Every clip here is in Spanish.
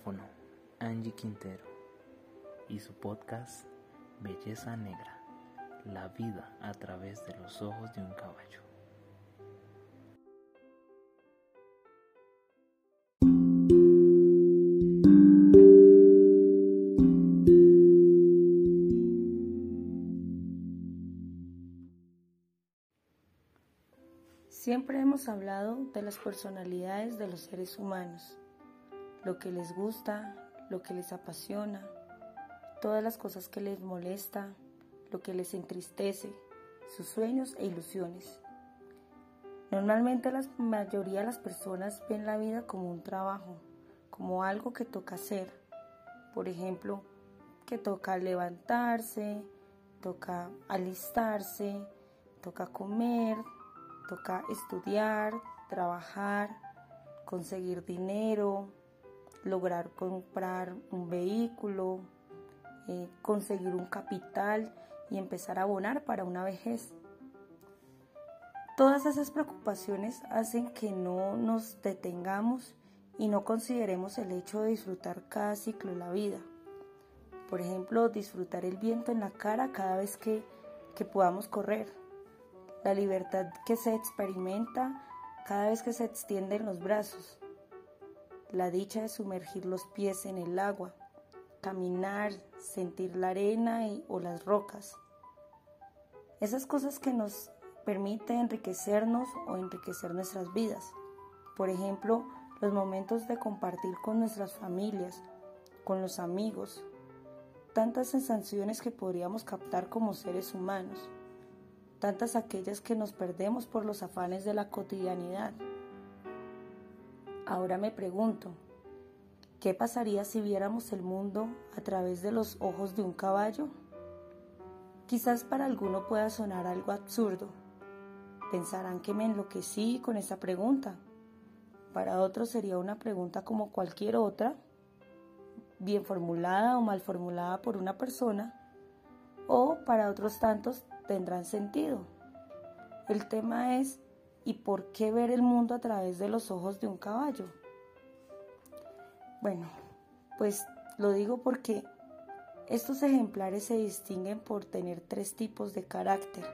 micrófono Angie Quintero y su podcast Belleza Negra, la vida a través de los ojos de un caballo. Siempre hemos hablado de las personalidades de los seres humanos, lo que les gusta, lo que les apasiona, todas las cosas que les molesta, lo que les entristece, sus sueños e ilusiones. Normalmente la mayoría de las personas ven la vida como un trabajo, como algo que toca hacer. Por ejemplo, que toca levantarse, toca alistarse, toca comer, toca estudiar, trabajar, conseguir dinero, lograr comprar un vehículo, eh, conseguir un capital y empezar a abonar para una vejez. Todas esas preocupaciones hacen que no nos detengamos y no consideremos el hecho de disfrutar cada ciclo de la vida. Por ejemplo, disfrutar el viento en la cara cada vez que, que podamos correr la libertad que se experimenta cada vez que se extienden los brazos, la dicha de sumergir los pies en el agua, caminar, sentir la arena o las rocas. Esas cosas que nos permiten enriquecernos o enriquecer nuestras vidas. Por ejemplo, los momentos de compartir con nuestras familias, con los amigos, tantas sensaciones que podríamos captar como seres humanos tantas aquellas que nos perdemos por los afanes de la cotidianidad. Ahora me pregunto, ¿qué pasaría si viéramos el mundo a través de los ojos de un caballo? Quizás para alguno pueda sonar algo absurdo. Pensarán que me enloquecí con esa pregunta. Para otros sería una pregunta como cualquier otra, bien formulada o mal formulada por una persona, o para otros tantos tendrán sentido. El tema es, ¿y por qué ver el mundo a través de los ojos de un caballo? Bueno, pues lo digo porque estos ejemplares se distinguen por tener tres tipos de carácter.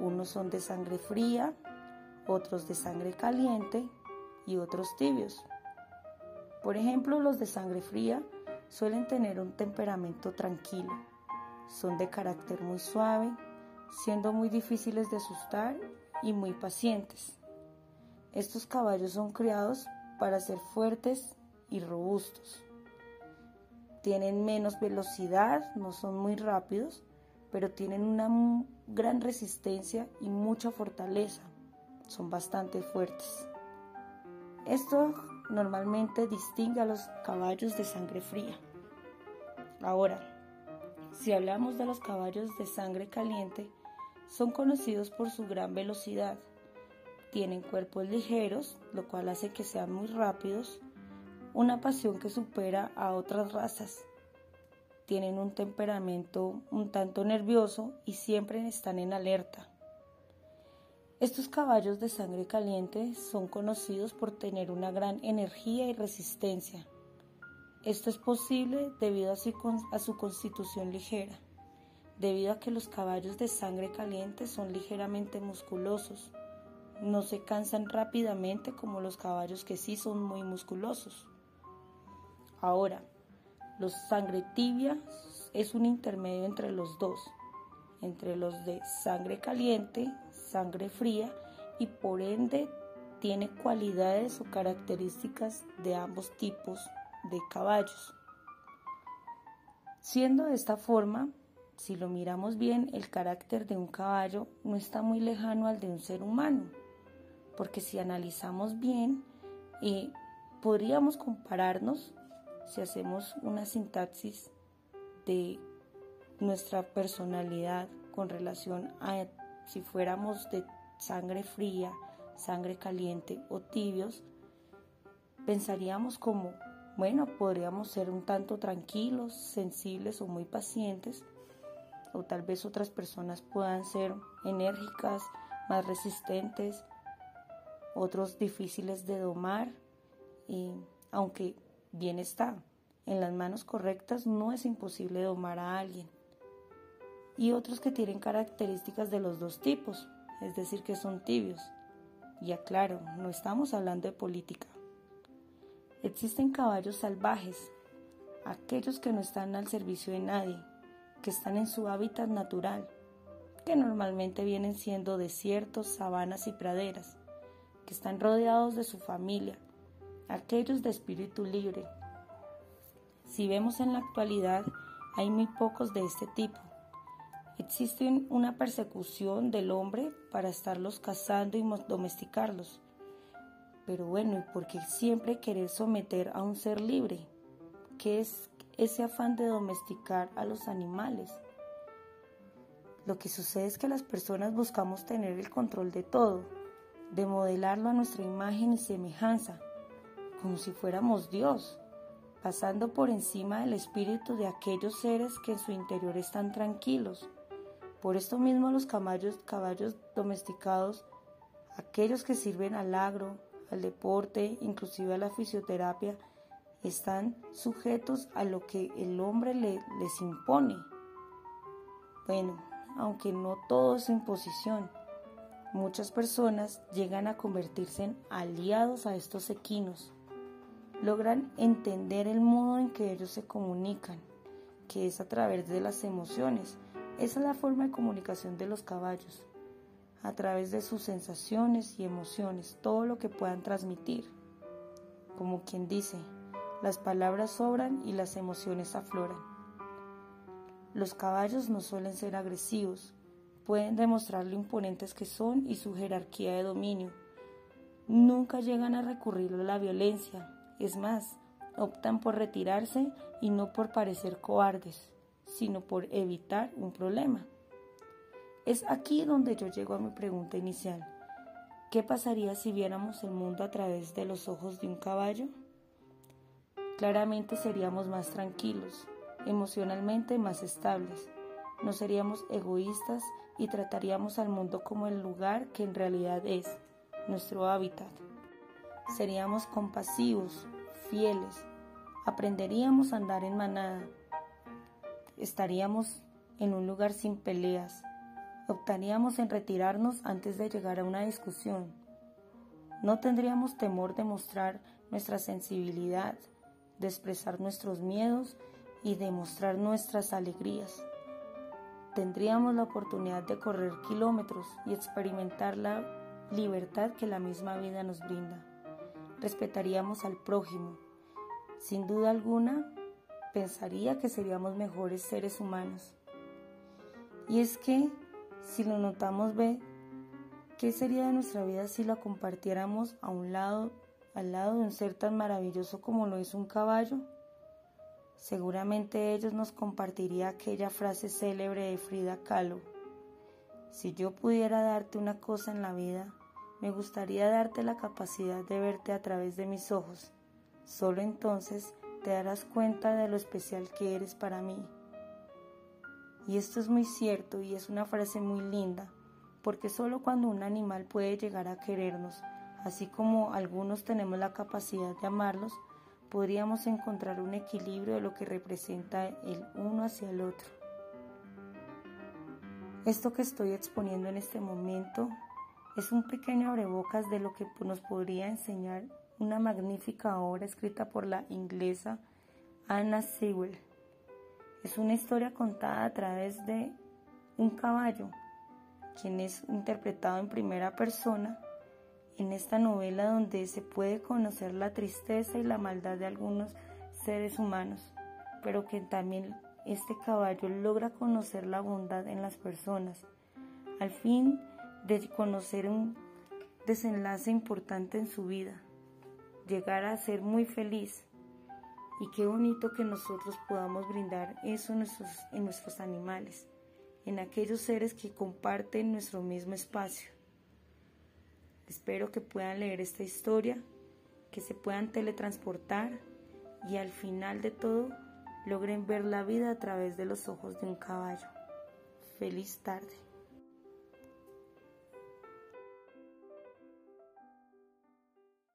Unos son de sangre fría, otros de sangre caliente y otros tibios. Por ejemplo, los de sangre fría suelen tener un temperamento tranquilo, son de carácter muy suave, siendo muy difíciles de asustar y muy pacientes. Estos caballos son criados para ser fuertes y robustos. Tienen menos velocidad, no son muy rápidos, pero tienen una gran resistencia y mucha fortaleza. Son bastante fuertes. Esto normalmente distingue a los caballos de sangre fría. Ahora, si hablamos de los caballos de sangre caliente, son conocidos por su gran velocidad. Tienen cuerpos ligeros, lo cual hace que sean muy rápidos, una pasión que supera a otras razas. Tienen un temperamento un tanto nervioso y siempre están en alerta. Estos caballos de sangre caliente son conocidos por tener una gran energía y resistencia. Esto es posible debido a su, constitución ligera debido a que los caballos de sangre caliente son ligeramente musculosos. No se cansan rápidamente como los caballos que sí son muy musculosos. Ahora, los sangre tibia es un intermedio entre los dos, entre los de sangre caliente, sangre fría y por ende tiene cualidades o características de ambos tipos de caballos. Siendo de esta forma, si lo miramos bien, el carácter de un caballo no está muy lejano al de un ser humano, porque si analizamos bien, eh, podríamos compararnos si hacemos una sintaxis de nuestra personalidad con relación a si fuéramos de sangre fría, sangre caliente o tibios, pensaríamos como, bueno, podríamos ser un tanto tranquilos, sensibles o muy pacientes, o tal vez otras personas puedan ser enérgicas, más resistentes, otros difíciles de domar, y aunque bien está, en las manos correctas no es imposible domar a alguien. Y otros que tienen características de los dos tipos, es decir, que son tibios. Y aclaro, no estamos hablando de política. Existen caballos salvajes, aquellos que no están al servicio de nadie, que están en su hábitat natural, que normalmente vienen siendo desiertos, sabanas y praderas, que están rodeados de su familia, aquellos de espíritu libre. Si vemos en la actualidad, hay muy pocos de este tipo. Existe una persecución del hombre para estarlos cazando y domesticarlos. Pero bueno, ¿y por qué siempre querer someter a un ser libre? ¿Qué es ese afán de domesticar a los animales? Lo que sucede es que las personas buscamos tener el control de todo, de modelarlo a nuestra imagen y semejanza, como si fuéramos Dios, pasando por encima del espíritu de aquellos seres que en su interior están tranquilos. Por esto mismo los caballos, caballos domesticados, aquellos que sirven al agro, al deporte, inclusive a la fisioterapia, están sujetos a lo que el hombre les impone. Bueno, aunque no todo es imposición. Muchas personas llegan a convertirse en aliados a estos equinos. Logran entender el modo en que ellos se comunican, que es a través de las emociones. Esa es la forma de comunicación de los caballos, a través de sus sensaciones y emociones, todo lo que puedan transmitir. Como quien dice, las palabras sobran y las emociones afloran. Los caballos no suelen ser agresivos, pueden demostrar lo imponentes que son y su jerarquía de dominio. Nunca llegan a recurrir a la violencia, es más, optan por retirarse y no por parecer cobardes, sino por evitar un problema. Es aquí donde yo llego a mi pregunta inicial. ¿Qué pasaría si viéramos el mundo a través de los ojos de un caballo? Claramente seríamos más tranquilos, emocionalmente más estables. No seríamos egoístas y trataríamos al mundo como el lugar que en realidad es, nuestro hábitat. Seríamos compasivos, fieles, aprenderíamos a andar en manada, estaríamos en un lugar sin peleas, optaríamos en retirarnos antes de llegar a una discusión. No tendríamos temor de mostrar nuestra sensibilidad, de expresar nuestros miedos y demostrar nuestras alegrías. Tendríamos la oportunidad de correr kilómetros y experimentar la libertad que la misma vida nos brinda. Respetaríamos al prójimo. Sin duda alguna, pensaría que seríamos mejores seres humanos. Y es que, si lo notamos, ve, ¿qué sería de nuestra vida si la compartiéramos a un lado, al lado de un ser tan maravilloso como lo es un caballo? Seguramente ellos nos compartiría aquella frase célebre de Frida Kahlo. Si yo pudiera darte una cosa en la vida, me gustaría darte la capacidad de verte a través de mis ojos. Solo entonces te darás cuenta de lo especial que eres para mí. Y esto es muy cierto y es una frase muy linda, porque solo cuando un animal puede llegar a querernos, así como algunos tenemos la capacidad de amarlos, podríamos encontrar un equilibrio de lo que representa el uno hacia el otro. Esto que estoy exponiendo en este momento es un pequeño abrebocas de lo que nos podría enseñar una magnífica obra escrita por la inglesa Anna Sewell. Es una historia contada a través de un caballo, quien es interpretado en primera persona en esta novela donde se puede conocer la tristeza y la maldad de algunos seres humanos, pero que también este caballo logra conocer la bondad en las personas, al fin de conocer un desenlace importante en su vida, llegar a ser muy feliz. Y qué bonito que nosotros podamos brindar eso en nuestros, en nuestros animales, en aquellos seres que comparten nuestro mismo espacio. Espero que puedan leer esta historia, que se puedan teletransportar y al final de todo logren ver la vida a través de los ojos de un caballo. Feliz tarde.